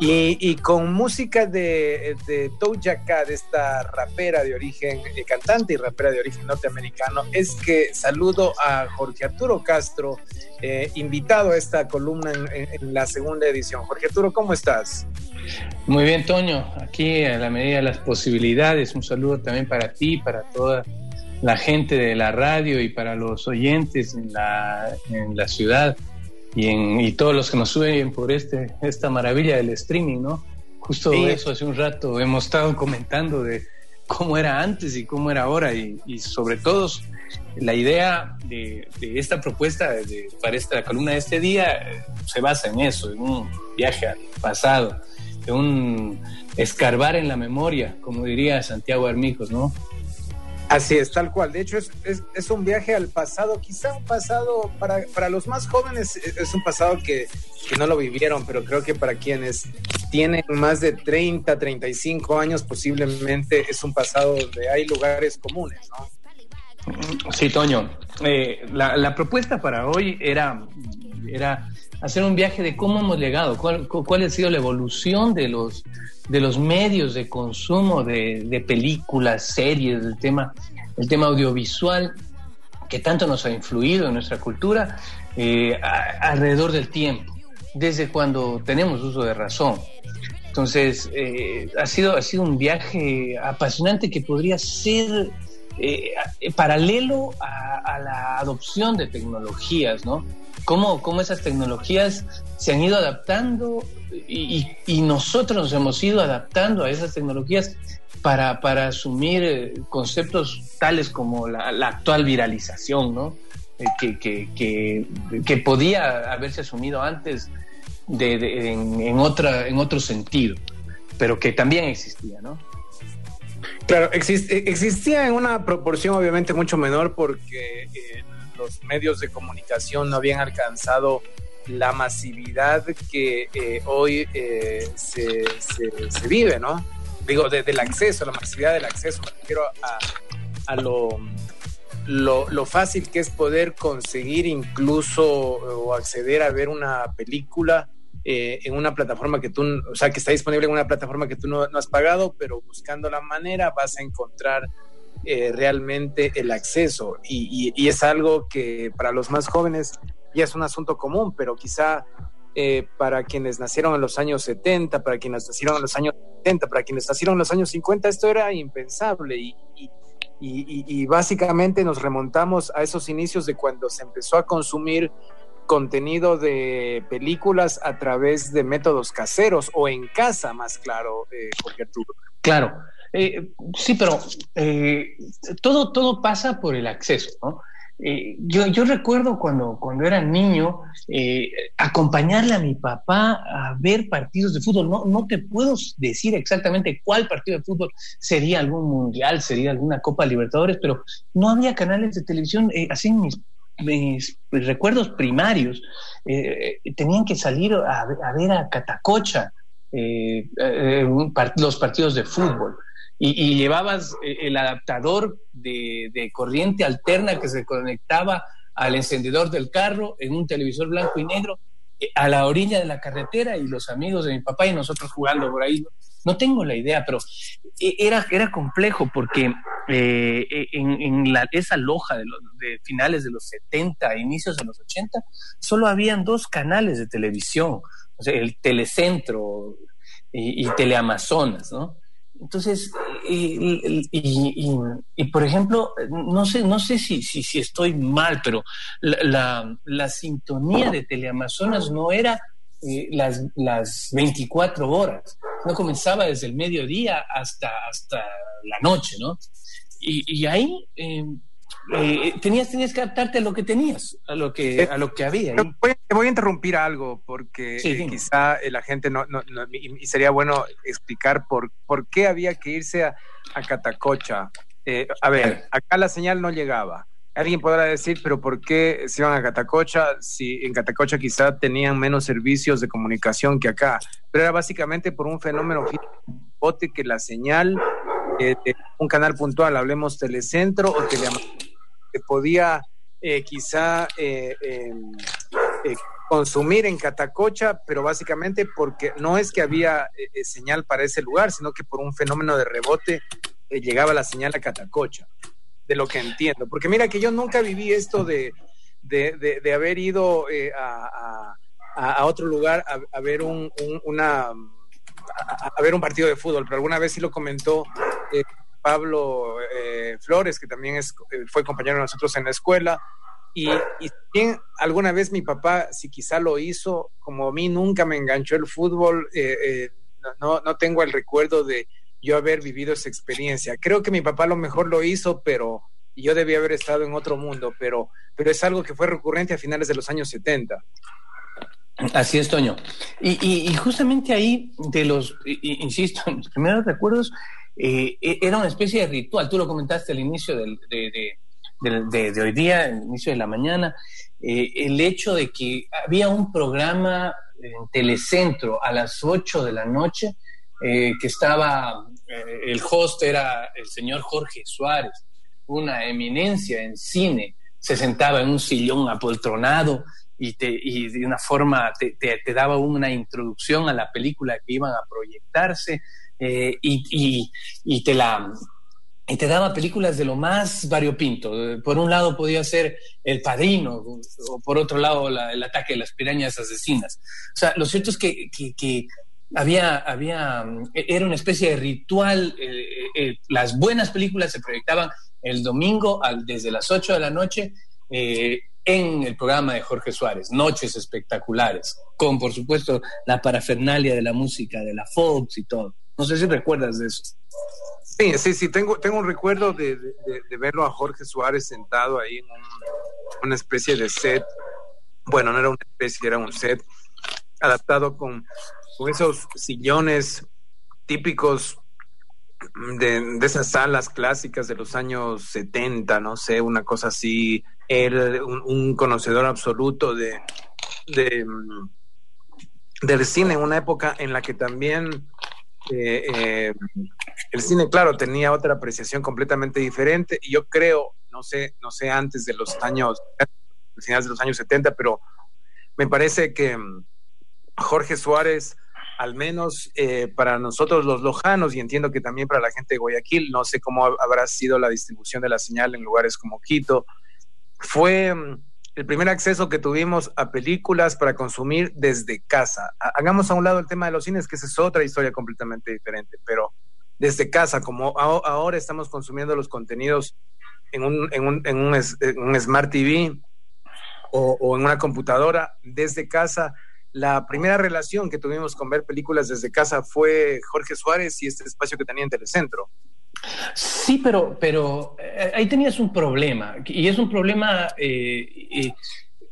Y, con música de, de Doja Cat, esta rapera de origen, eh, cantante y rapera de origen norteamericano, es que saludo a Jorge Arturo Castro, eh, invitado a esta columna en, la segunda edición. Jorge Arturo, ¿cómo estás? Muy bien, Toño, aquí a la medida de las posibilidades, un saludo también para ti, para toda la gente de la radio y para los oyentes en la, en la ciudad y, en, y todos los que nos suben por este, esta maravilla del streaming, ¿no? Justo eso hace un rato hemos estado comentando de cómo era antes y cómo era ahora y, y sobre todo la idea de, de esta propuesta de, para esta columna de este día eh, se basa en eso, en un viaje al pasado, en un escarbar en la memoria, como diría Santiago Armijos, ¿no? Así es, tal cual. De hecho, es, es, un viaje al pasado, quizá un pasado para, para los más jóvenes, es un pasado que, que, no lo vivieron, pero creo que para quienes tienen más de 30, 35 años, posiblemente es un pasado donde hay lugares comunes, ¿no? Sí, Toño. Eh, la, la, propuesta para hoy era, era hacer un viaje de cómo hemos llegado, cuál, cuál ha sido la evolución de los de los medios de consumo de, películas, series, del tema, el tema audiovisual que tanto nos ha influido en nuestra cultura eh, alrededor del tiempo, desde cuando tenemos uso de razón. Entonces, eh, ha, sido, ha sido un viaje apasionante que podría ser eh, paralelo a, a, la adopción de tecnologías, ¿no? Cómo, cómo esas tecnologías se han ido adaptando y, nosotros nos hemos ido adaptando a esas tecnologías para, para asumir eh, conceptos tales como la, actual viralización, ¿no? Eh, que, que, que, podía haberse asumido antes de, en, otra, en otro sentido, pero que también existía, ¿no? Claro, existía en una proporción obviamente mucho menor porque eh, los medios de comunicación no habían alcanzado la masividad que eh, hoy eh, se, vive, ¿no? Digo, del acceso, la masividad del acceso, me refiero a, lo, lo, fácil que es poder conseguir incluso o acceder a ver una película eh, en una plataforma que tú, o sea, que está disponible en una plataforma que tú no, has pagado, pero buscando la manera vas a encontrar realmente el acceso. Y, y, es algo que para los más jóvenes ya es un asunto común, pero quizá eh, para quienes nacieron en los años 70, para quienes nacieron en los años 70, para quienes nacieron en los años 50, esto era impensable y, y, y, básicamente nos remontamos a esos inicios de cuando se empezó a consumir contenido de películas a través de métodos caseros o en casa, más claro, eh, Jorge Arturo. Claro, eh, sí, pero eh, todo, todo pasa por el acceso, ¿no? Eh, yo, yo, recuerdo cuando, cuando era niño eh, acompañarle a mi papá a ver partidos de fútbol. No, no te puedo decir exactamente cuál partido de fútbol sería algún mundial, sería alguna Copa Libertadores, pero no había canales de televisión. Eh, así mis, mis, recuerdos primarios tenían que salir a, a ver a Catacocha los partidos de fútbol y, llevabas eh, el adaptador de, corriente alterna que se conectaba al encendedor del carro en un televisor blanco y negro eh, a la orilla de la carretera y los amigos de mi papá y nosotros jugando por ahí. No tengo la idea, pero eh, era, era complejo porque en, la, esa loja de, los, de finales de los 70, inicios de los 80, solo habían dos canales de televisión, o sea, el Telecentro y, y Teleamazonas, ¿no? Entonces, y, por ejemplo, no sé, no sé si, si, si estoy mal, pero la, la, sintonía de Teleamazonas no era eh, las, las 24 horas, no comenzaba desde el mediodía hasta, hasta la noche, ¿no? Y, ahí eh, eh, tenías, tenías que adaptarte a lo que tenías, a lo que, a lo que había. Te voy a interrumpir algo porque eh, quizá eh, la gente no, no, y, sería bueno explicar por, por qué había que irse a, Catacocha. a ver, acá la señal no llegaba. Alguien podrá decir, pero ¿por qué se iban a Catacocha si en Catacocha quizá tenían menos servicios de comunicación que acá? Pero era básicamente por un fenómeno bote que la señal de un canal puntual, hablemos Telecentro o Teleamazonas, que podía eh, quizá eh, em, eh, consumir en Catacocha, pero básicamente porque no es que había eh, eh, señal para ese lugar, sino que por un fenómeno de rebote eh, llegaba la señal a Catacocha, de lo que entiendo. Porque mira que yo nunca viví esto de, de, haber ido a, a, otro lugar a, ver un, una a, ver un partido de fútbol, pero alguna vez sí lo comentó Pablo Flores, que también es, fue compañero de nosotros en la escuela, y, y bien, alguna vez mi papá, si quizá lo hizo, como a mí nunca me enganchó el fútbol, eh, eh, no, no tengo el recuerdo de yo haber vivido esa experiencia. Creo que mi papá lo mejor lo hizo, pero yo debía haber estado en otro mundo, pero, pero es algo que fue recurrente a finales de los años 70. Así es, Toño. Y, y, justamente ahí, de los, insisto, en primeros recuerdos, eh, e, era una especie de ritual. Tú lo comentaste al inicio del, de de, hoy día, el inicio de la mañana, eh, el hecho de que había un programa en Telecentro a las 8 de la noche, eh, que estaba, el host era el señor Jorge Suárez, una eminencia en cine, se sentaba en un sillón apoltronado y, te, y de una forma te, te, daba una introducción a la película que iban a proyectarse y, y, y te la y te daba películas de lo más variopinto. Por un lado podía ser El Padrino, o por otro lado El ataque de las pirañas asesinas. O sea, lo cierto es que, que, había, había, era una especie de ritual. Eh, eh, las buenas películas se proyectaban el domingo al, desde las 8 de la noche eh, en el programa de Jorge Suárez, Noches Espectaculares, con por supuesto la parafernalia de la música, de la Fox y todo. No sé si recuerdas de eso. Sí, sí, sí, tengo, tengo un recuerdo de, verlo a Jorge Suárez sentado ahí en una especie de set. Bueno, no era una especie, era un set adaptado con, esos sillones típicos de, esas salas clásicas de los años 70, no sé, una cosa así. Él, un, conocedor absoluto de, de, del cine, una época en la que también eh, eh, el cine, claro, tenía otra apreciación completamente diferente y yo creo, no sé, no sé antes de los años, finales de los años 70, pero me parece que mm, Jorge Suárez, al menos eh, para nosotros los lojanos y entiendo que también para la gente de Guayaquil, no sé cómo habrá sido la distribución de la señal en lugares como Quito, fue mm, el primer acceso que tuvimos a películas para consumir desde casa. Hagamos a un lado el tema de los cines, que esa es otra historia completamente diferente, pero desde casa, como ahora estamos consumiendo los contenidos en un, en un, Smart TV o, en una computadora, desde casa, la primera relación que tuvimos con ver películas desde casa fue Jorge Suárez y este espacio que tenía en Telecentro. Sí, pero, pero eh, ahí tenías un problema, y es un problema eh, eh,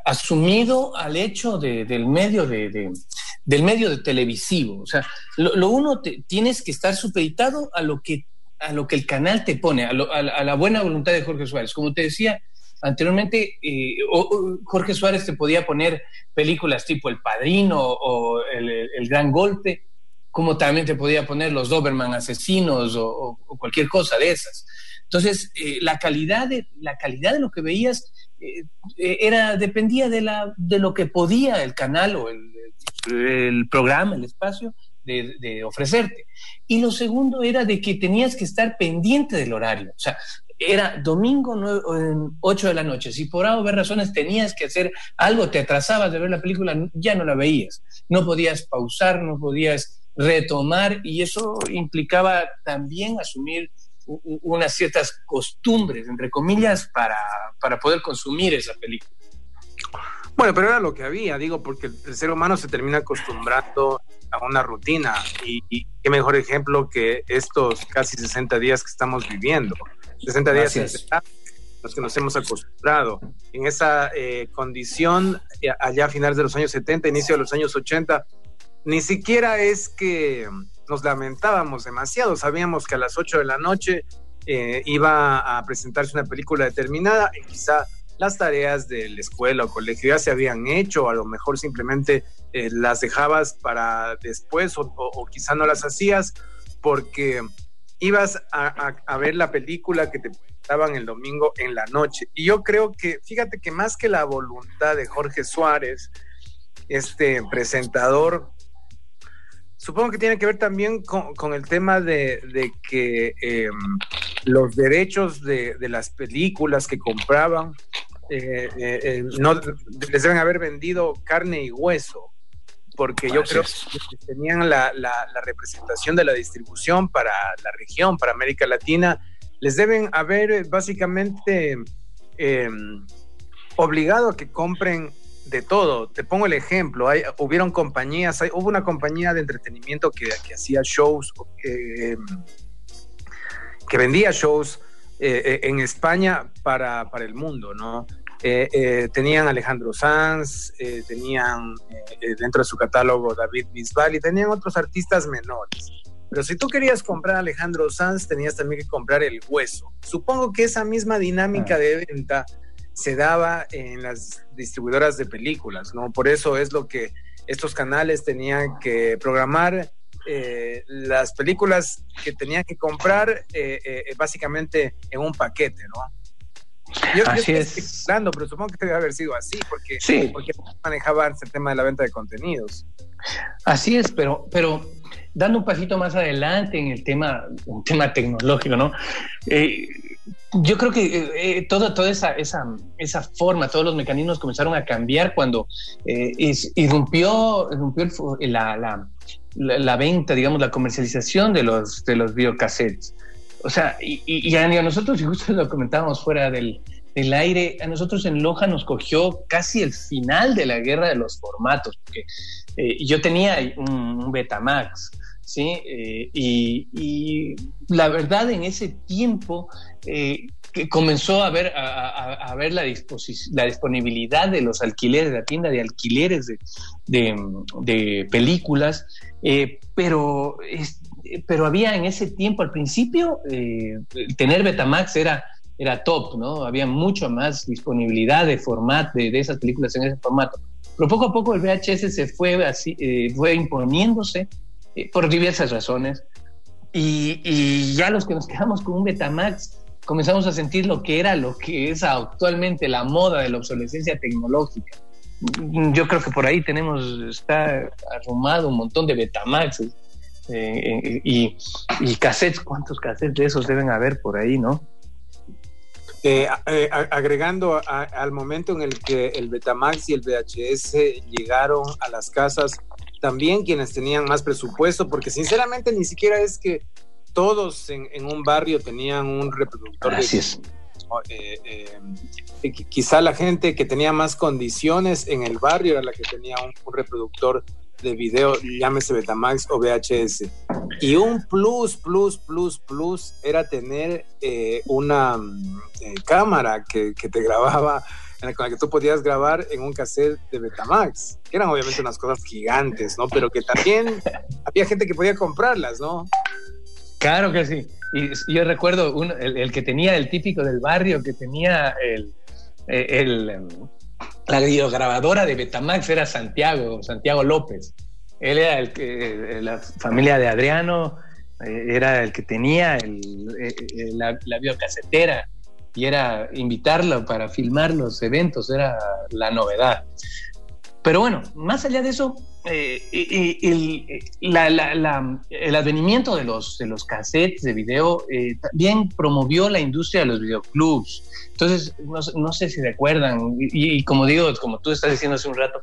asumido al hecho del medio de, del medio de televisivo. O sea, lo, uno tienes que estar supeditado a lo que a lo que el canal te pone, a, la buena voluntad de Jorge Suárez. Como te decía anteriormente, Jorge Suárez te podía poner películas tipo El Padrino o el Gran Golpe, como también te podía poner los Doberman asesinos o, cualquier cosa de esas. Entonces, eh, la, calidad de, la calidad de lo que veías eh, eh, era, dependía de, la, de lo que podía el canal o el, el programa, el espacio, de, ofrecerte. Y lo segundo era de que tenías que estar pendiente del horario. O sea, era domingo 8 de la noche. Si por A o razones tenías que hacer algo, te atrasabas de ver la película, ya no la veías. No podías pausar, no podías retomar y eso implicaba también asumir unas ciertas costumbres, entre comillas, para, para poder consumir esa película. Bueno, pero era lo que había, digo, porque el ser humano se termina acostumbrando a una rutina y, qué mejor ejemplo que estos casi 60 días que estamos viviendo. 60 días en los que nos hemos acostumbrado. En esa eh, condición, eh, allá a finales de los años 70, inicio de los años 80, ni siquiera es que nos lamentábamos demasiado, sabíamos que a las 8 de la noche eh, iba a presentarse una película determinada y quizá las tareas de la escuela o colegio ya se habían hecho, a lo mejor simplemente eh, las dejabas para después o, quizá no las hacías porque ibas a, a, ver la película que te presentaban el domingo en la noche. Y yo creo que, fíjate que más que la voluntad de Jorge Suárez, este presentador. Supongo que tiene que ver también con, el tema de, que em, los derechos de, las películas que compraban eh, eh, eh, no les deben haber vendido carne y hueso, porque yo creo que tenían la, representación de la distribución para la región, para América Latina, les deben haber básicamente em, obligado a que compren de todo. Te pongo el ejemplo, hay, hubieron compañías, hubo una compañía de entretenimiento que, hacía shows, em, que vendía shows eh, eh, en España para, para, el mundo, ¿no? Eh, tenían Alejandro Sanz, tenían dentro de su catálogo David Bisbal y tenían otros artistas menores. Pero si tú querías comprar Alejandro Sanz, tenías también que comprar el hueso. Supongo que esa misma dinámica de venta se daba en las distribuidoras de películas, ¿no? Por eso es lo que estos canales tenían que programar eh, las películas que tenían que comprar eh, eh, básicamente en un paquete, ¿no? Yo, así es. pero supongo que debe haber sido así, porque, sí. porque manejaban el tema de la venta de contenidos. Así es, pero, pero dando un pasito más adelante en el tema, un tema tecnológico, ¿no? Yo creo que eh, toda, toda esa, esa, esa, forma, todos los mecanismos comenzaron a cambiar cuando eh, irrumpió, irrumpió la, la, la, venta, digamos, la comercialización de los, de los videocassettes. O sea, y, y, a nosotros, y justo lo comentábamos fuera del, del, aire, a nosotros en Loja nos cogió casi el final de la guerra de los formatos, porque eh, yo tenía un, un Betamax, ¿sí? Eh, y, la verdad, en ese tiempo eh, que comenzó a ver, a, ver la, la disponibilidad de los alquileres, de la tienda de alquileres de, películas, eh, pero, pero había en ese tiempo, al principio, tener Betamax era era top, ¿no? Había mucho más disponibilidad de formato, de, de, esas películas en ese formato. Pero poco a poco el VHS se fue así, fue imponiéndose eh, por diversas razones. Y, ya los que nos quedamos con un Betamax comenzamos a sentir lo que era lo que es actualmente la moda de la obsolescencia tecnológica. Yo creo que por ahí tenemos, está arrumado un montón de Betamax eh, eh, y, y, cassettes, ¿cuántos cassettes de esos deben haber por ahí, no? agregando al momento en el que el Betamax y el VHS llegaron a las casas, también quienes tenían más presupuesto, porque sinceramente ni siquiera es que todos en, un barrio tenían un reproductor. Así es. Eh, eh, quizá la gente que tenía más condiciones en el barrio era la que tenía un, reproductor de video, llámese Betamax o VHS. Y un plus, plus, plus, plus era tener eh, una cámara que, que, te grababa con la que tú podías grabar en un cassette de Betamax, que eran obviamente unas cosas gigantes, ¿no? Pero que también había gente que podía comprarlas, ¿no? Claro que sí. Y yo recuerdo el, que tenía el típico del barrio, que tenía el, el, em, la videograbadora de Betamax era Santiago, Santiago López. Él era el que, la familia de Adriano, eh, era el que tenía el, eh, eh, la, la videocasetera y era invitarlo para filmar los eventos, era la novedad. Pero bueno, más allá de eso, eh, el, advenimiento de los, de los cassettes de video eh, también promovió la industria de los videoclubs. Entonces, no, sé si recuerdan, y, como digo, como tú estás diciendo hace un rato,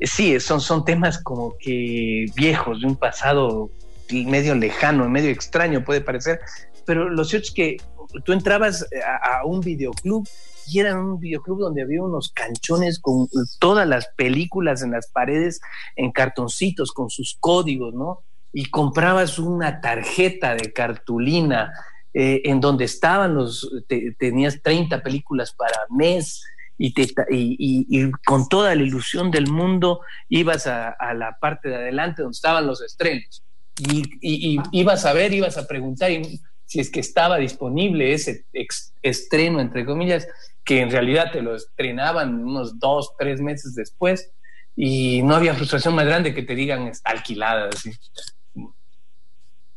eh, sí, son, son temas como que viejos, de un pasado medio lejano, medio extraño puede parecer, pero lo cierto es que tú entrabas eh, a, un videoclub y era un videoclub donde había unos canchones con todas las películas en las paredes en cartoncitos con sus códigos, ¿no? Y comprabas una tarjeta de cartulina eh, en donde estaban los, tenías 30 películas para mes y, te, y, con toda la ilusión del mundo ibas a, a, la parte de adelante donde estaban los estrenos. Y, ibas a ver, ibas a preguntar y si es que estaba disponible ese estreno, entre comillas, que en realidad te lo estrenaban unos dos, tres meses después y no había frustración más grande que te digan está alquilada. Así.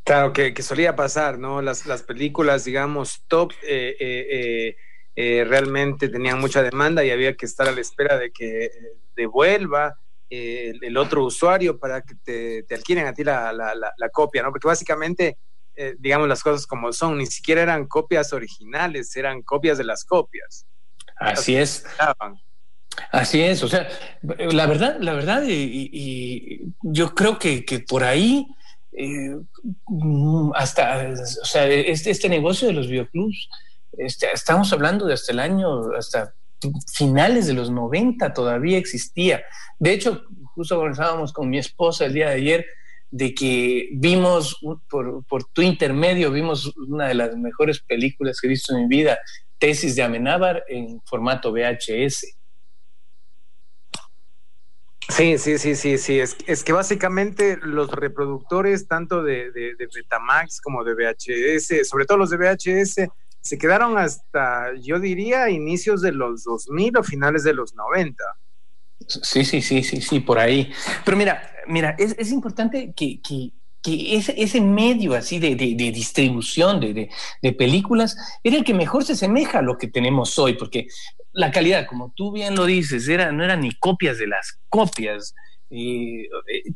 Claro, que, solía pasar, ¿no? Las, las películas, digamos, top, eh, eh, eh, realmente tenían mucha demanda y había que estar a la espera de que devuelva el, otro usuario para que te, te adquieren a ti la, la, copia, ¿no? Porque básicamente, eh, digamos las cosas como son, ni siquiera eran copias originales, eran copias de las copias. Así es. Así es, o sea, la verdad, la verdad, y, yo creo que, que por ahí, eh, hasta, o sea, este, este negocio de los bioclubs, este, estamos hablando de hasta el año, hasta finales de los 90 todavía existía. De hecho, justo conversábamos con mi esposa el día de ayer de que vimos, por, por tu intermedio, vimos una de las mejores películas que he visto en mi vida, Tesis de Amenábar en formato VHS. Sí, sí, sí, sí, sí. Es, es que básicamente los reproductores, tanto de, de, de, Betamax como de VHS, sobre todo los de VHS, se quedaron hasta, yo diría, inicios de los 2000 o finales de los 90. Sí, sí, sí, sí, sí, por ahí. Pero mira, mira, es, importante que, ese, medio así de, distribución de, películas era el que mejor se asemeja a lo que tenemos hoy, porque la calidad, como tú bien lo dices, era, no eran ni copias de las copias. Eh,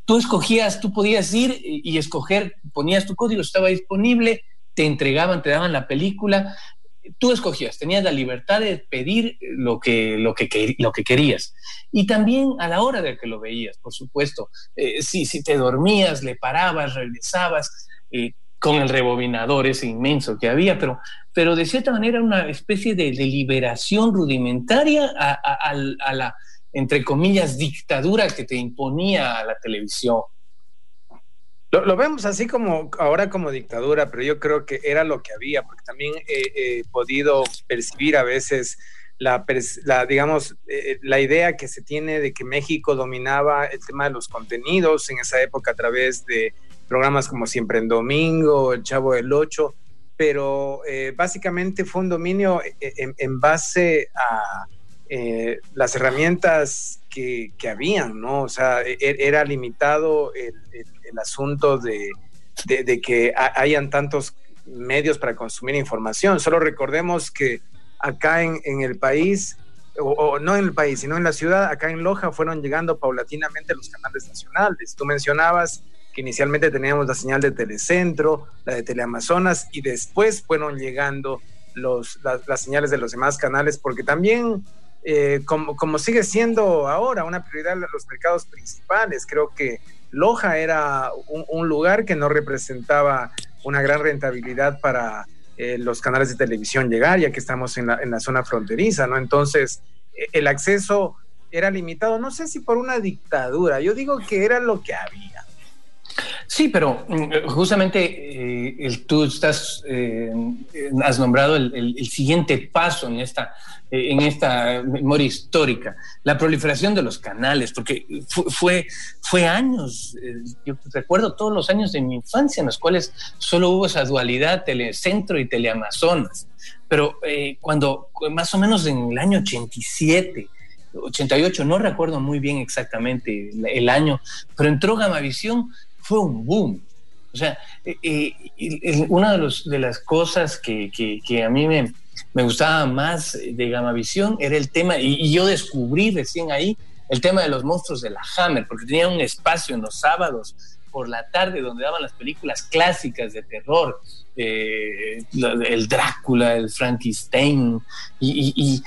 tú escogías, tú podías ir y escoger, ponías tu código, estaba disponible, te entregaban, te daban la película, tú escogías, tenías la libertad de pedir lo que, lo que, lo que querías. Y también a la hora de que lo veías, por supuesto. Eh, si, si te dormías, le parabas, regresabas eh, con el rebobinador ese inmenso que había, pero, pero de cierta manera una especie de, liberación rudimentaria a la, entre comillas, dictadura que te imponía la televisión. Lo, vemos así como ahora como dictadura, pero yo creo que era lo que había, porque también he, podido percibir a veces la, digamos, eh, la idea que se tiene de que México dominaba el tema de los contenidos en esa época a través de programas como Siempre en Domingo, El Chavo del Ocho, pero eh, básicamente fue un dominio eh, en, base a las herramientas que, habían, ¿no? O sea, e, e, era limitado el asunto de, que hayan tantos medios para consumir información. Solo recordemos que acá en, el país, o, no en el país, sino en la ciudad, acá en Loja, fueron llegando paulatinamente los canales nacionales. Tú mencionabas que inicialmente teníamos la señal de Telecentro, la de Teleamazonas, y después fueron llegando los, las, señales de los demás canales, porque también, eh, como, como sigue siendo ahora una prioridad los mercados principales, creo que Loja era un, lugar que no representaba una gran rentabilidad para eh, los canales de televisión llegar, ya que estamos en la, zona fronteriza, ¿no? Entonces, e, el acceso era limitado, no sé si por una dictadura, yo digo que era lo que había. Sí, pero mm, justamente eh, tú estás, eh, has nombrado el, siguiente paso en esta, eh, en esta memoria histórica, la proliferación de los canales, porque fue, fue, años, yo recuerdo todos los años de mi infancia en los cuales solo hubo esa dualidad telecentro y teleamazonas, pero cuando más o menos en el año 87, 88, no recuerdo muy bien exactamente el año, pero entró Gamavisión fue un boom. O sea, eh, eh, una de, las cosas que, a mí me, gustaba más de Gamavisión era el tema, y, yo descubrí recién ahí el tema de los monstruos de la Hammer, porque tenía un espacio en los sábados por la tarde donde daban las películas clásicas de terror, eh, el Drácula, el Frankenstein, y,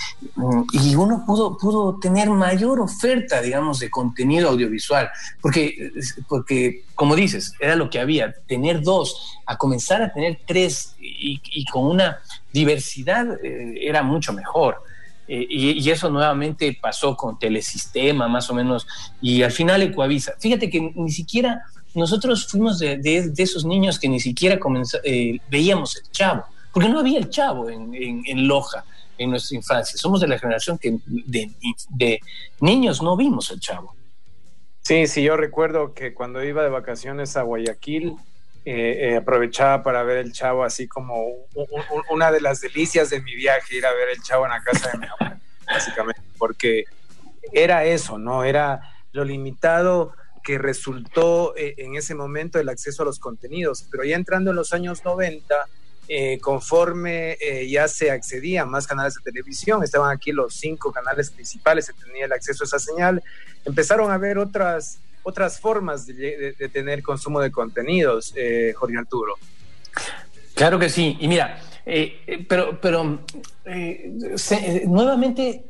y, uno pudo, pudo tener mayor oferta, digamos, de contenido audiovisual, porque, porque, como dices, era lo que había, tener dos, a comenzar a tener tres y, con una diversidad eh, era mucho mejor. Eh, y, eso nuevamente pasó con Telesistema, más o menos, y al final Ecuavisa. Fíjate que ni siquiera nosotros fuimos de, esos niños que ni siquiera eh, veíamos el chavo, porque no había el chavo en, Loja en nuestra infancia. Somos de la generación que de, niños no vimos el chavo. Sí, sí, yo recuerdo que cuando iba de vacaciones a Guayaquil, eh, eh, aprovechaba para ver el chavo así como una de las delicias de mi viaje, ir a ver el chavo en la casa de mi abuela, básicamente, porque era eso, ¿no? Era lo limitado que resultó eh, en ese momento el acceso a los contenidos, pero ya entrando en los años 90, eh, conforme eh, ya se accedía a más canales de televisión, estaban aquí los cinco canales principales, se tenía el acceso a esa señal, empezaron a haber otras, otras formas de, tener consumo de contenidos, eh, Jorge Arturo. Claro que sí, y mira, pero, pero nuevamente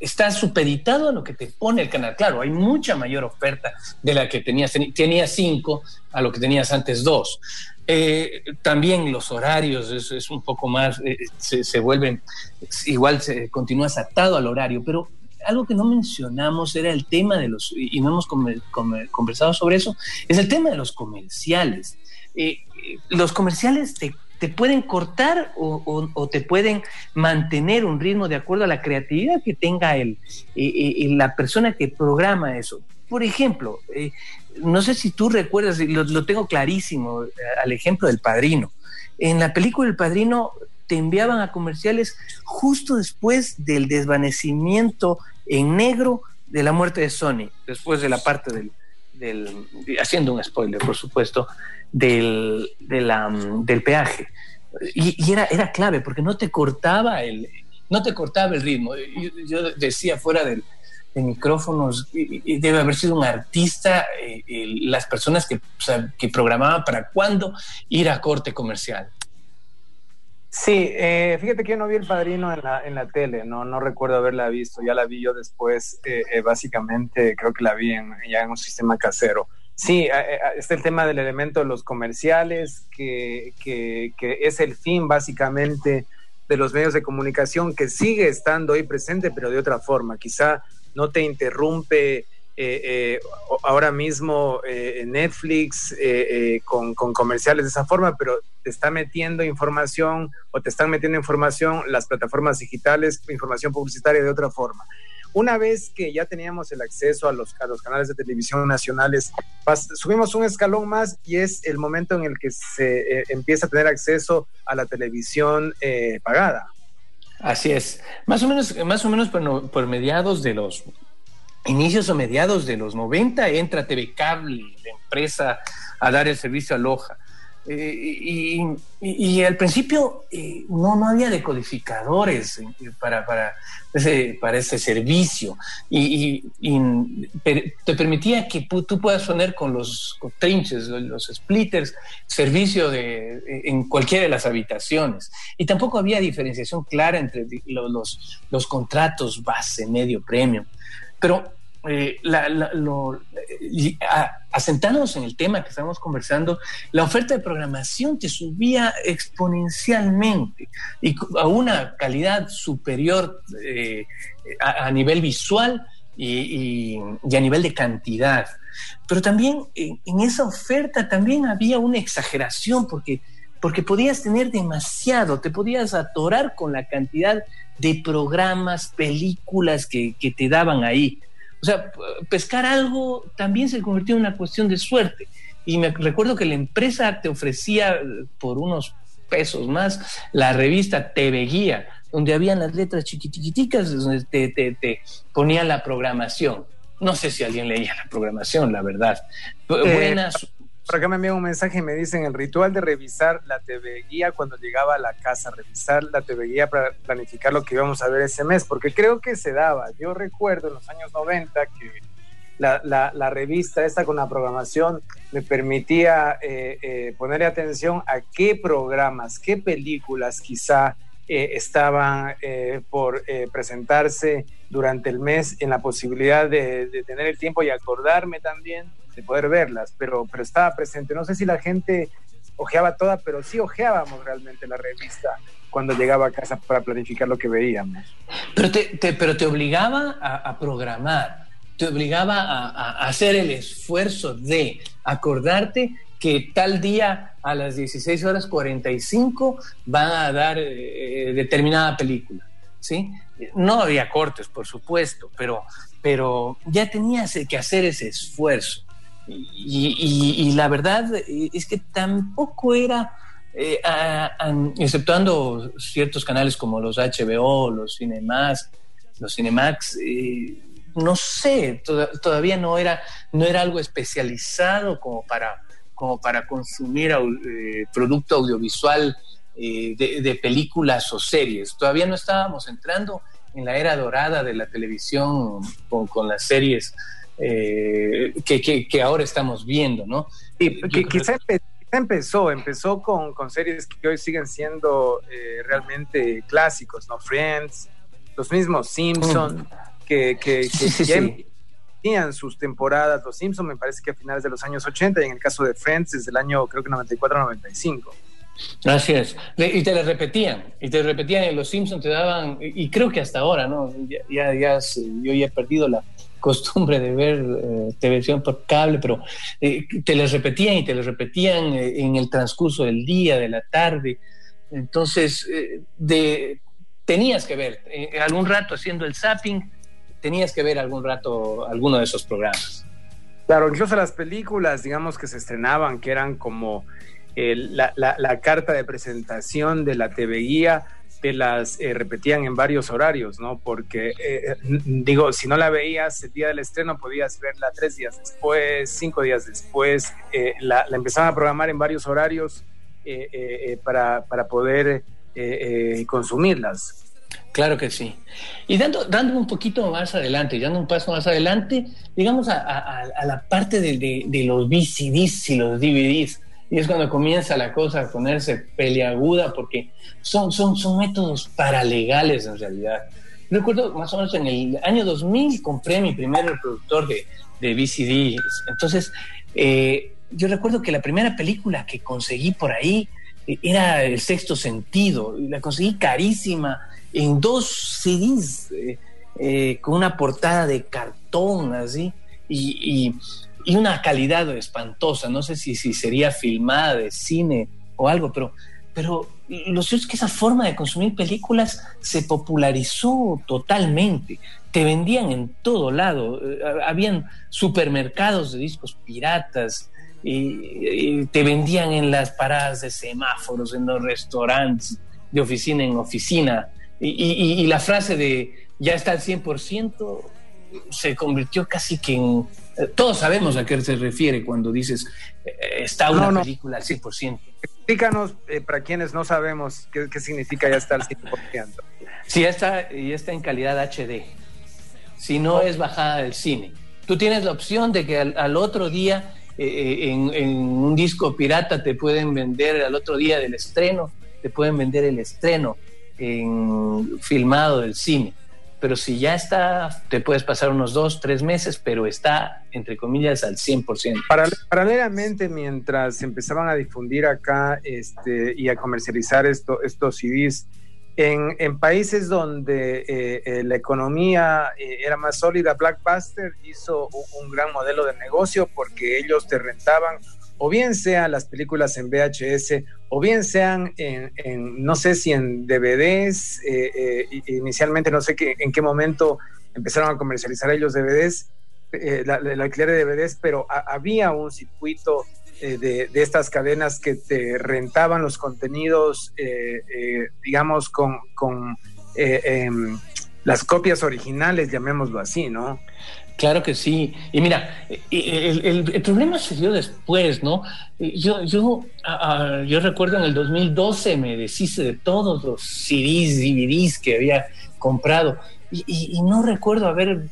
está supeditado a lo que te pone el canal. Claro, hay mucha mayor oferta de la que tenías. Tenías cinco a lo que tenías antes dos. Eh, también los horarios es, un poco más, eh, se, vuelven, igual se, continúas atado al horario, pero algo que no mencionamos era el tema de los, y no hemos conversado sobre eso, es el tema de los comerciales. Eh, los comerciales te, te pueden cortar o, te pueden mantener un ritmo de acuerdo a la creatividad que tenga el, la persona que programa eso. Por ejemplo, no sé si tú recuerdas, lo, lo tengo clarísimo, eh, al ejemplo del padrino. En la película El Padrino te enviaban a comerciales justo después del desvanecimiento en negro de la muerte de Sony, después de la parte del haciendo un spoiler, por supuesto, del, del peaje. Y, era, era clave porque no te cortaba el, no te cortaba el ritmo. yo decía fuera del, de micrófonos, y, debe haber sido un artista, eh, las personas que, que programaban para cuándo ir a corte comercial. Sí, eh, fíjate que yo no vi El Padrino en la, en la tele, no, no recuerdo haberla visto, ya la vi yo después, eh, básicamente creo que la vi en, ya en un sistema casero. Sí, está el tema del elemento de los comerciales, que, que, es el fin básicamente de los medios de comunicación, que sigue estando ahí presente, pero de otra forma. Quizá no te interrumpe eh, eh, ahora mismo eh, Netflix con, comerciales de esa forma, pero te está metiendo información o te están metiendo información las plataformas digitales, información publicitaria de otra forma. Una vez que ya teníamos el acceso a los, a los canales de televisión nacionales, subimos un escalón más y es el momento en el que se empieza a tener acceso a la televisión pagada. Así es. Más o menos, más o menos por, mediados de los inicios o mediados de los 90 entra TV Cable, la empresa, a dar el servicio a Loja. Eh, y, al principio eh, no, no había decodificadores eh, para, para, ese, para ese servicio y, te permitía que tú puedas poner con los trinches, los splitters, servicio de, en cualquiera de las habitaciones. Y tampoco había diferenciación clara entre los, los, los contratos base, medio, premio. Pero eh, asentándonos en el tema que estamos conversando, la oferta de programación te subía exponencialmente y a una calidad superior eh, a, nivel visual y, a nivel de cantidad. Pero también en esa oferta también había una exageración porque, porque podías tener demasiado, te podías atorar con la cantidad de programas, películas que, que te daban ahí. O sea, pescar algo también se convirtió en una cuestión de suerte. Y me recuerdo que la empresa te ofrecía por unos pesos más la revista TV Guía, donde habían las letras chiquitiquiticas, donde te, te, te ponían la programación. No sé si alguien leía la programación, la verdad. Eh, Buenas, por acá me envían un mensaje y me dicen el ritual de revisar la TV guía cuando llegaba a la casa, revisar la TV guía para planificar lo que íbamos a ver ese mes, porque creo que se daba. Yo recuerdo en los años 90 que la, revista esta con la programación me permitía eh, eh, ponerle atención a qué programas, qué películas quizá eh, estaban por presentarse durante el mes en la posibilidad de tener el tiempo y acordarme también de poder verlas, pero, pero estaba presente. No sé si la gente ojeaba toda, pero sí ojeábamos realmente la revista cuando llegaba a casa para planificar lo que veíamos. Pero te, pero te obligaba a, programar, te obligaba a, hacer el esfuerzo de acordarte que tal día a las 16 horas 45 van a dar eh, determinada película, ¿sí? No había cortes, por supuesto, pero, pero ya tenías que hacer ese esfuerzo. Y, la verdad es que tampoco era, eh, exceptuando ciertos canales como los HBO, los Cinemax, los Cinemax, eh, no sé, todavía no era, no era algo especializado como para, como para consumir eh, producto audiovisual eh, de, películas o series. Todavía no estábamos entrando en la era dorada de la televisión con, las series eh, que, ahora estamos viendo, ¿no? Y que quizá empezó, empezó con, con, series que hoy siguen siendo realmente clásicos, ¿no? Friends, los mismos Simpsons, mm. que, que, que tenían sus temporadas, los Simpsons me parece que a finales de los años 80 y en el caso de Friends desde el año creo que 94-95. Así es, y te le repetían, y te repetían, y los Simpsons te daban, y creo que hasta ahora, ¿no? Ya, ya, yo ya he perdido la costumbre de ver eh, televisión por cable, pero eh, te les repetían y te les repetían eh, en el transcurso del día, de la tarde. Entonces, de, tenías que ver, algún rato haciendo el zapping, tenías que ver algún rato alguno de esos programas. Claro, incluso las películas, digamos, que se estrenaban, que eran como la, carta de presentación de la TV Guía, te las eh, repetían en varios horarios, ¿no? Porque, eh, digo, si no la veías el día del estreno, podías verla tres días después, cinco días después, eh, la, empezaban a programar en varios horarios para, para, poder consumirlas. Claro que sí. Y dando, dando un poquito más adelante, dando un paso más adelante, digamos a, la parte de, de, los VCDs y los DVDs. Y es cuando comienza la cosa a ponerse peleaguda porque son, son, son métodos paralegales en realidad. Recuerdo más o menos en el año 2000 compré mi primer reproductor de, de VCD. Entonces, eh, yo recuerdo que la primera película que conseguí por ahí eh, era El Sexto Sentido. La conseguí carísima en dos CDs eh, con una portada de cartón así. y, y una calidad espantosa. No sé si, si sería filmada de cine o algo, pero, pero lo cierto es que esa forma de consumir películas se popularizó totalmente. Te vendían en todo lado. Eh, habían supermercados de discos piratas. Y, te vendían en las paradas de semáforos, en los restaurantes, de oficina en oficina. Y, y la frase de ya está al 100% se convirtió casi que en, todos sabemos a qué se refiere cuando dices eh, está una película al 100%. Explícanos eh, para quienes no sabemos qué, significa ya está al 100%. Si ya está, ya está en calidad HD, si no es bajada del cine. Tú tienes la opción de que al, otro día eh, en, en, un disco pirata te pueden vender, al otro día del estreno, te pueden vender el estreno en filmado del cine pero si ya está, te puedes pasar unos dos, tres meses, pero está, entre comillas, al 100%. paralelamente, mientras empezaban a difundir acá este, y a comercializar esto, estos CDs, en, en países donde eh, eh, la economía eh, era más sólida, Blackbuster hizo un gran modelo de negocio porque ellos te rentaban o bien sean las películas en VHS, o bien sean en, no sé si en DVDs, eh, eh, inicialmente no sé qué, en qué momento empezaron a comercializar ellos DVDs, eh, la, alquiler de DVDs, pero había un circuito de, estas cadenas que te rentaban los contenidos, digamos, con, con em, las copias originales, llamémoslo así, ¿no? Claro que sí. Y mira, el, problema se dio después, ¿no? Yo, yo, yo recuerdo en el 2012 me deshice de todos los CDs, DVDs que había comprado y, no recuerdo haber,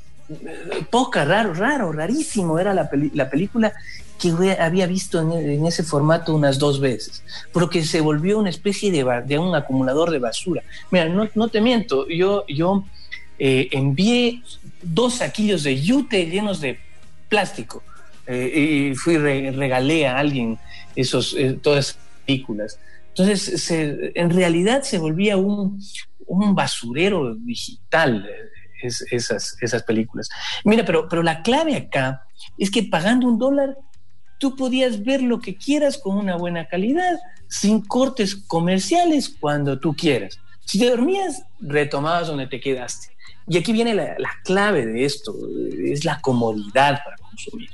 poca, raro, raro, rarísimo era la, la película que había visto en, ese formato unas dos veces, porque se volvió una especie de, de un acumulador de basura. Mira, no, no te miento, yo, yo eh, envié dos saquillos de yute llenos de plástico eh, y fui regalé a alguien esos, eh, todas esas películas. Entonces, en realidad se volvía un, basurero digital esas, esas películas. Mira, pero, pero la clave acá es que pagando un dólar tú podías ver lo que quieras con una buena calidad, sin cortes comerciales cuando tú quieras. Si te dormías, retomabas donde te quedaste. Y aquí viene la, clave de esto, es la comodidad para consumir.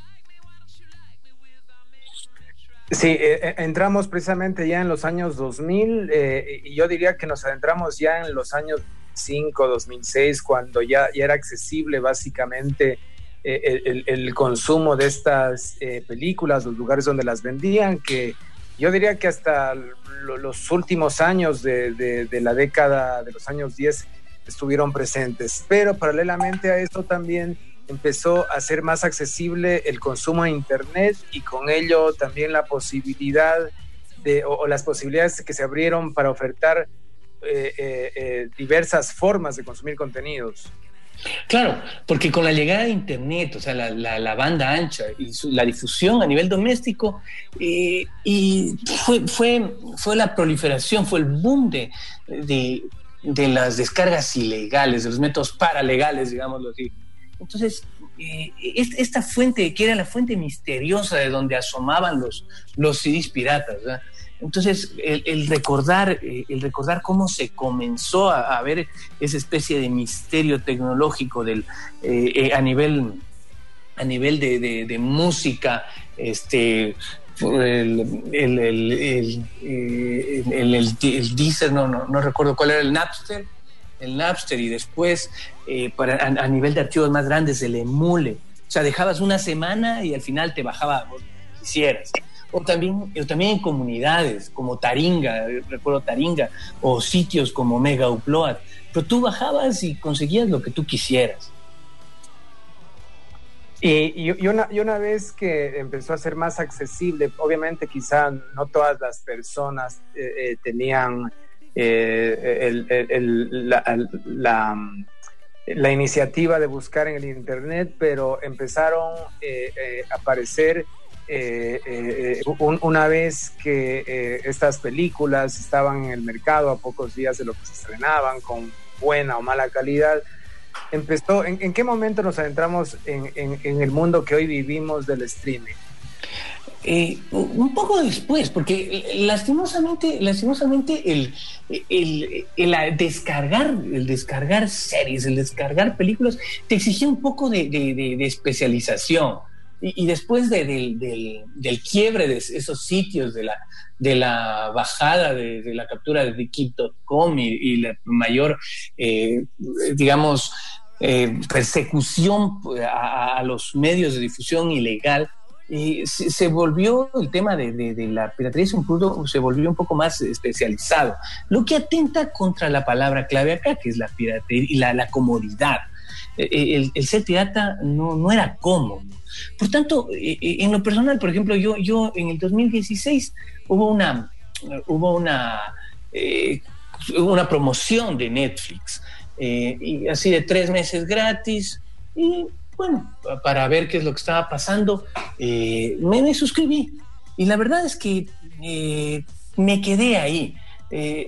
Sí, eh, eh, entramos precisamente ya en los años 2000 eh, y yo diría que nos adentramos ya en los años 5, 2006, cuando ya, ya era accesible básicamente el, consumo de estas películas, los lugares donde las vendían, que yo diría que hasta los últimos años de, de, la década de los años 10 estuvieron presentes, pero paralelamente a esto también empezó a ser más accesible el consumo de Internet y con ello también la posibilidad de, o, las posibilidades que se abrieron para ofertar eh, eh, eh, diversas formas de consumir contenidos. Claro, porque con la llegada de Internet, o sea, la, banda ancha y la difusión a nivel doméstico, y fue, fue, fue la proliferación, fue el boom de, de, las descargas ilegales, de los métodos paralegales, digámoslo así. Entonces, esta fuente, que era la fuente misteriosa de donde asomaban los, los CDs piratas, ¿verdad? Entonces, el, recordar, eh, el recordar cómo se comenzó a, ver esa especie de misterio tecnológico del, eh, eh, a nivel, a nivel de, música, este, el, el, el, no, no, no, recuerdo cuál era el Napster, el Napster y después para, a, nivel de archivos más grandes el Emule. O sea, dejabas una semana y al final te bajaba lo que quisieras o también, también en comunidades como Taringa, recuerdo Taringa, o sitios como Mega Upload, pero tú bajabas y conseguías lo que tú quisieras. Y, una, vez que empezó a ser más accesible, obviamente quizá no todas las personas eh, eh, tenían eh, la, la, iniciativa de buscar en el Internet, pero empezaron a aparecer eh, eh, una vez que estas películas estaban en el mercado a pocos días de lo que se estrenaban, con buena o mala calidad, empezó, ¿en, qué momento nos adentramos en, el mundo que hoy vivimos del streaming? un poco después, porque lastimosamente, lastimosamente el, el, descargar, el descargar series, el descargar películas, te exigía un poco de especialización. Y, después del, quiebre de esos sitios, de la, de la bajada de, la captura de Dikit.com y, la mayor, eh, digamos, eh, persecución a, los medios de difusión ilegal, y se, volvió el tema de, la piratería se volvió un poco más especializado, lo que atenta contra la palabra clave acá, que es la piratería y la, comodidad. El, el, ser no, no era cómodo, por tanto, eh, eh, en lo personal, por ejemplo, yo, yo en el 2016 hubo una, hubo una, eh, una promoción de Netflix, así de tres meses gratis, y bueno, para ver qué es lo que estaba pasando, me, suscribí. Y la verdad es que me quedé ahí,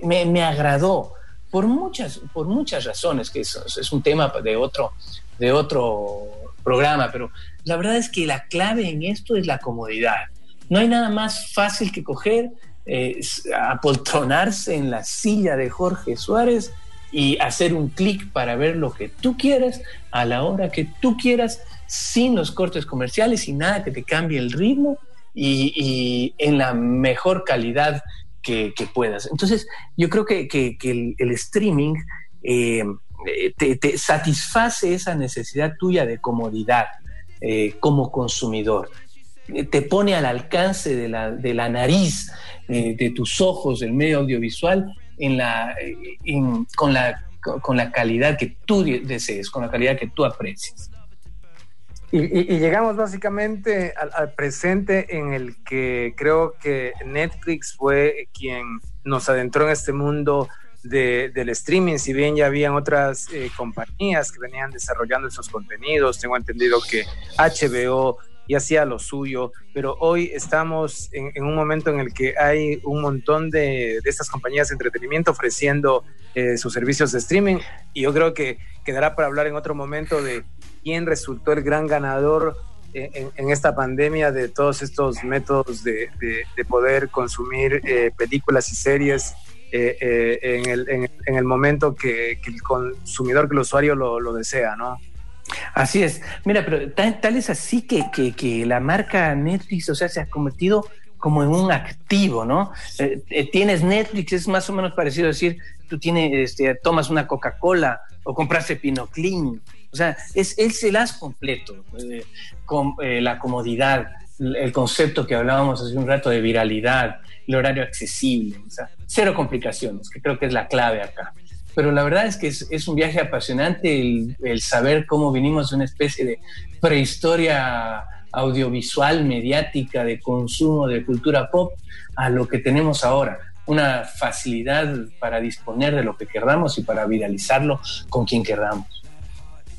me, me, agradó por muchas, por muchas razones, que es, un tema de otro, de otro programa, pero la verdad es que la clave en esto es la comodidad. No hay nada más fácil que coger, eh, apoltronarse en la silla de Jorge Suárez y hacer un clic para ver lo que tú quieras a la hora que tú quieras, sin los cortes comerciales, sin nada que te cambie el ritmo y, en la mejor calidad que, puedas. Entonces, yo creo que, el, streaming eh, te, satisface esa necesidad tuya de comodidad eh, como consumidor. Te pone al alcance de la, de la nariz, eh, de tus ojos, del medio audiovisual, con, la, con la calidad que tú desees, con la calidad que tú aprecies. Y, llegamos básicamente al, presente en el que creo que Netflix fue quien nos adentró en este mundo del streaming, si bien ya habían otras eh, compañías que venían desarrollando esos contenidos, tengo entendido que HBO ya hacía lo suyo, pero hoy estamos en, un momento en el que hay un montón de, estas compañías de entretenimiento ofreciendo eh, sus servicios de streaming. Y yo creo que quedará para hablar en otro momento de quién resultó el gran ganador eh, en, esta pandemia de todos estos métodos de, poder consumir películas y series eh, eh, en, el, en, el, momento que, el consumidor, que el usuario lo, desea, ¿no? Así es. Mira, pero tal, es así que, que, la marca Netflix, o sea, se ha convertido como en un activo, ¿no? Eh, tienes Netflix, es más o menos parecido a decir, tú tienes, este, tomas una Coca-Cola o compraste Pinoclean. O sea, es el las completo, con la comodidad, el concepto que hablábamos hace un rato de viralidad, el horario accesible, cero complicaciones, que creo que es la clave acá. Pero la verdad es que es, un viaje apasionante el, el, saber cómo vinimos de una especie de prehistoria audiovisual, mediática, de consumo de cultura pop, a lo que tenemos ahora. Una facilidad para disponer de lo que queramos y para viralizarlo con quien queramos.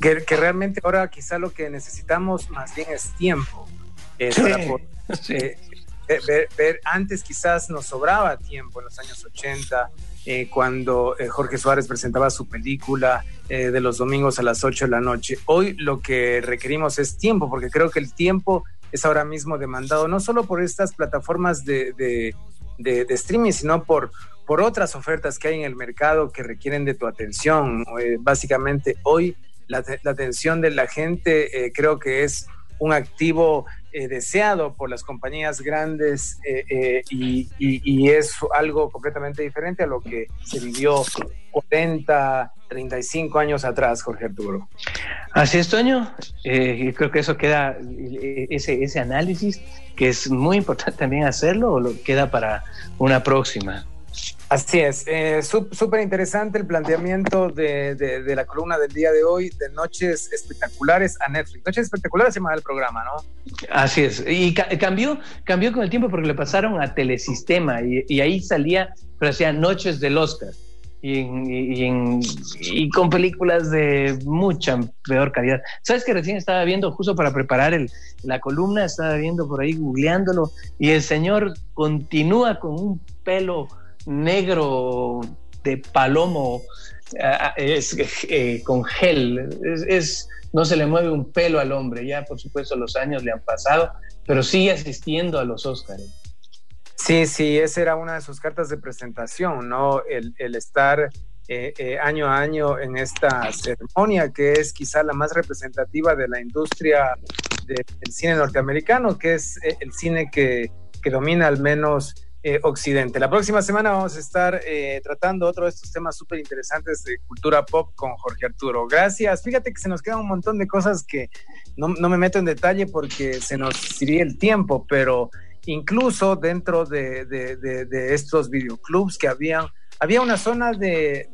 Que, que realmente ahora quizá lo que necesitamos más bien es tiempo. Eh, eh, ver, ver, antes quizás nos sobraba tiempo en los años 80, eh, cuando eh, Jorge Suárez presentaba su película eh, de los domingos a las 8 de la noche. Hoy lo que requerimos es tiempo, porque creo que el tiempo es ahora mismo demandado no solo por estas plataformas de, de, de, streaming, sino por, por otras ofertas que hay en el mercado que requieren de tu atención. básicamente hoy la, la, atención de la gente creo que es un activo eh, deseado por las compañías grandes eh, eh, y, es algo completamente diferente a lo que se vivió 40, 35 años atrás, Jorge Arturo. Así es, Toño. creo que eso queda, ese, ese análisis, que es muy importante también hacerlo, o lo queda para una próxima. Así es, eh, súper interesante el planteamiento de, de, la columna del día de hoy de Noches Espectaculares a Netflix. Noches Espectaculares se llama el programa, ¿no? Así es, y cambió, cambió con el tiempo porque le pasaron a Telesistema y, ahí salía, pero hacía Noches del Oscar. Y, y, con películas de mucha peor calidad. ¿Sabes que recién estaba viendo, justo para preparar el, la columna, estaba viendo por ahí, googleándolo, y el señor continúa con un pelo negro de palomo es, eh, con gel. Es, no se le mueve un pelo al hombre. Ya, por supuesto, los años le han pasado, pero sigue asistiendo a los Óscares. Sí, sí, esa era una de sus cartas de presentación, ¿no? El, estar eh, eh, año a año en esta ceremonia, que es quizá la más representativa de la industria del cine norteamericano, que es el cine que, que domina al menos eh, Occidente. La próxima semana vamos a estar eh, tratando otro de estos temas súper interesantes de cultura pop con Jorge Arturo. Gracias. Fíjate que se nos queda un montón de cosas que no, me meto en detalle porque se nos iría el tiempo, pero incluso dentro de, estos videoclubs que habían, había una zona de,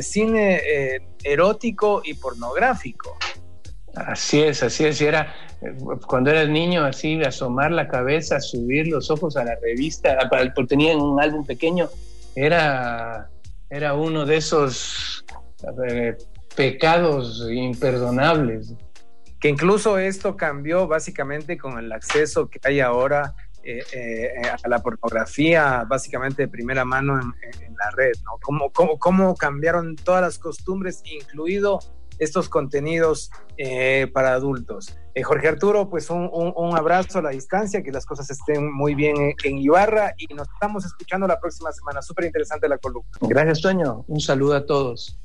cine eh, erótico y pornográfico. Así es, así es. Y era cuando eras niño, así, asomar la cabeza, subir los ojos a la revista, porque tenían un álbum pequeño, era, era uno de esos eh, pecados imperdonables. Que incluso esto cambió básicamente con el acceso que hay ahora eh, eh, a la pornografía, básicamente de primera mano en, la red, ¿no? Cómo, cómo, cómo cambiaron todas las costumbres, incluido estos contenidos eh, para adultos. Eh, Jorge Arturo, pues un, abrazo a la distancia, que las cosas estén muy bien en, Ibarra y nos estamos escuchando la próxima semana. Súper interesante la columna. Gracias, Toño. Un saludo a todos.